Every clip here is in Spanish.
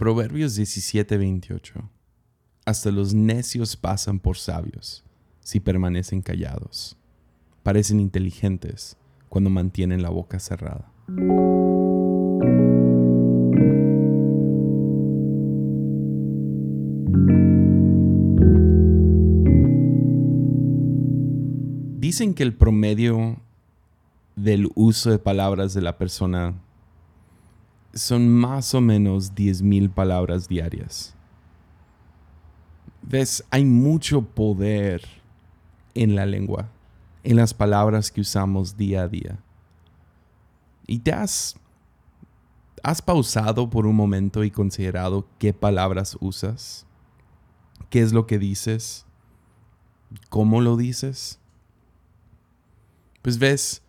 Proverbios 17:28. Hasta los necios pasan por sabios si permanecen callados. Parecen inteligentes cuando mantienen la boca cerrada. Dicen que el promedio del uso de palabras de la persona son más o menos 10.000 palabras diarias. ¿Ves? Hay mucho poder en la lengua, en las palabras que usamos día a día. ¿Y te has, has pausado por un momento y considerado qué palabras usas? ¿Qué es lo que dices? ¿Cómo lo dices? Pues ves,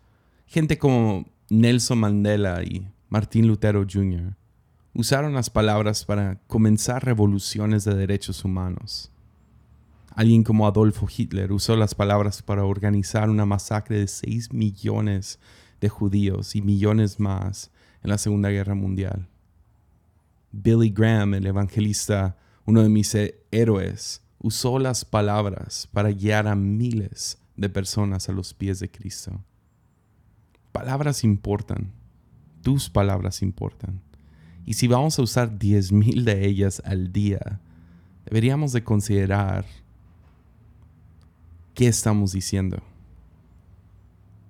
gente como Nelson Mandela y Martín Lutero Jr. usaron las palabras para comenzar revoluciones de derechos humanos. Alguien como Adolfo Hitler usó las palabras para organizar una masacre de 6 millones de judíos y millones más en la Segunda Guerra Mundial. Billy Graham, el evangelista, uno de mis héroes, usó las palabras para guiar a miles de personas a los pies de Cristo. Palabras importan tus palabras importan. Y si vamos a usar 10.000 de ellas al día, deberíamos de considerar qué estamos diciendo.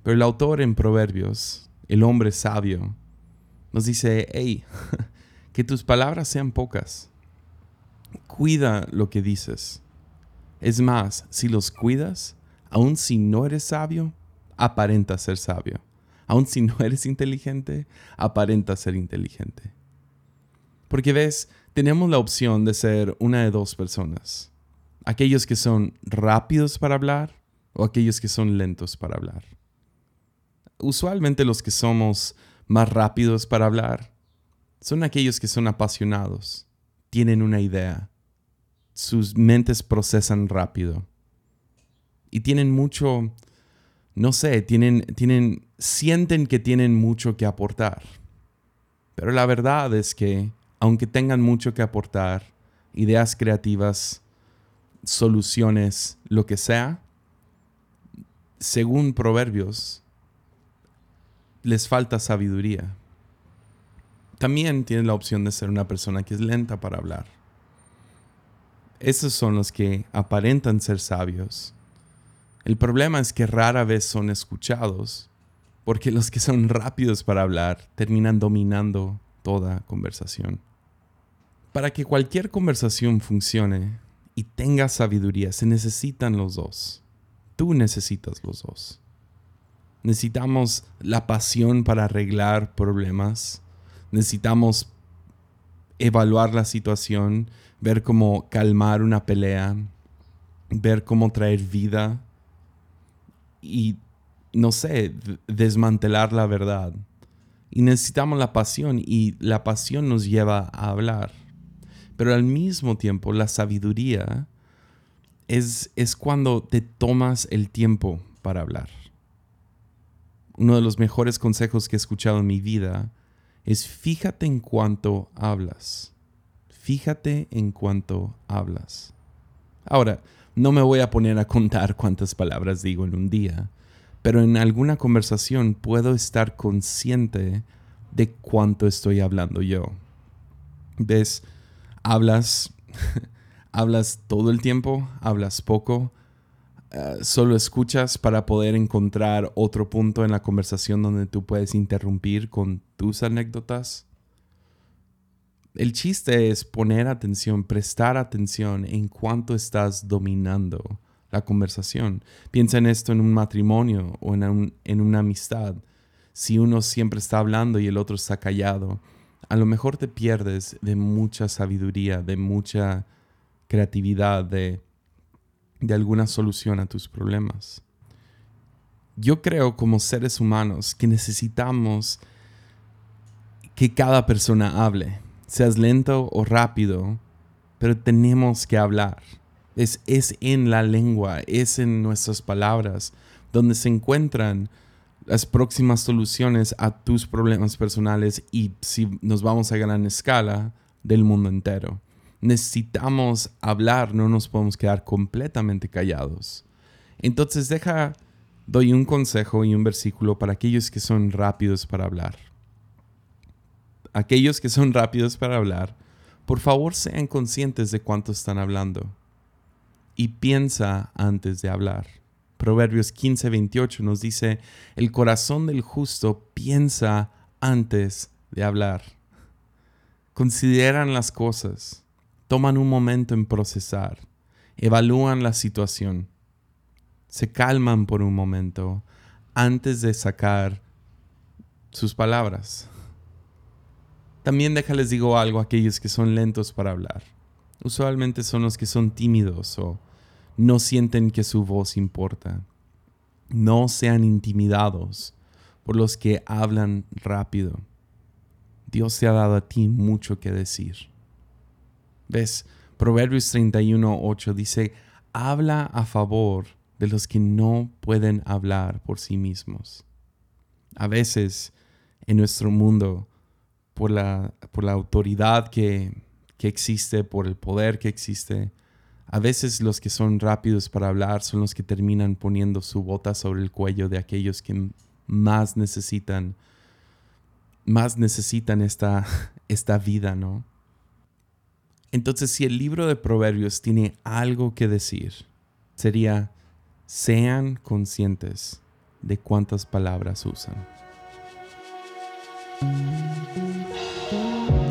Pero el autor en Proverbios, el hombre sabio, nos dice, hey, que tus palabras sean pocas. Cuida lo que dices. Es más, si los cuidas, aun si no eres sabio, aparenta ser sabio aun si no eres inteligente, aparenta ser inteligente. Porque ves, tenemos la opción de ser una de dos personas. Aquellos que son rápidos para hablar o aquellos que son lentos para hablar. Usualmente los que somos más rápidos para hablar son aquellos que son apasionados, tienen una idea, sus mentes procesan rápido y tienen mucho no sé, tienen, tienen, sienten que tienen mucho que aportar. Pero la verdad es que, aunque tengan mucho que aportar, ideas creativas, soluciones, lo que sea, según Proverbios, les falta sabiduría. También tienen la opción de ser una persona que es lenta para hablar. Esos son los que aparentan ser sabios, el problema es que rara vez son escuchados, porque los que son rápidos para hablar terminan dominando toda conversación. Para que cualquier conversación funcione y tenga sabiduría, se necesitan los dos. Tú necesitas los dos. Necesitamos la pasión para arreglar problemas. Necesitamos evaluar la situación, ver cómo calmar una pelea, ver cómo traer vida y, no sé, desmantelar la verdad. Y necesitamos la pasión y la pasión nos lleva a hablar. Pero al mismo tiempo, la sabiduría es, es cuando te tomas el tiempo para hablar. Uno de los mejores consejos que he escuchado en mi vida es fíjate en cuanto hablas. Fíjate en cuanto hablas. Ahora, no me voy a poner a contar cuántas palabras digo en un día, pero en alguna conversación puedo estar consciente de cuánto estoy hablando yo. ¿Ves? Hablas, hablas todo el tiempo, hablas poco, eh, solo escuchas para poder encontrar otro punto en la conversación donde tú puedes interrumpir con tus anécdotas el chiste es poner atención, prestar atención en cuánto estás dominando la conversación. Piensa en esto en un matrimonio o en, en una amistad. Si uno siempre está hablando y el otro está callado, a lo mejor te pierdes de mucha sabiduría, de mucha creatividad, de, de alguna solución a tus problemas. Yo creo como seres humanos que necesitamos que cada persona hable seas lento o rápido, pero tenemos que hablar. Es, es en la lengua, es en nuestras palabras, donde se encuentran las próximas soluciones a tus problemas personales y si nos vamos a gran escala, del mundo entero. Necesitamos hablar, no nos podemos quedar completamente callados. Entonces deja, doy un consejo y un versículo para aquellos que son rápidos para hablar. Aquellos que son rápidos para hablar, por favor sean conscientes de cuánto están hablando y piensa antes de hablar. Proverbios 15:28 nos dice, el corazón del justo piensa antes de hablar. Consideran las cosas, toman un momento en procesar, evalúan la situación, se calman por un momento antes de sacar sus palabras. También déjales digo algo a aquellos que son lentos para hablar. Usualmente son los que son tímidos o no sienten que su voz importa. No sean intimidados por los que hablan rápido. Dios te ha dado a ti mucho que decir. ¿Ves? Proverbios 31, 8 dice, habla a favor de los que no pueden hablar por sí mismos. A veces en nuestro mundo, por la, por la autoridad que, que existe, por el poder que existe, a veces los que son rápidos para hablar son los que terminan poniendo su bota sobre el cuello de aquellos que más necesitan, más necesitan esta, esta vida, ¿no? Entonces, si el libro de Proverbios tiene algo que decir, sería, sean conscientes de cuántas palabras usan.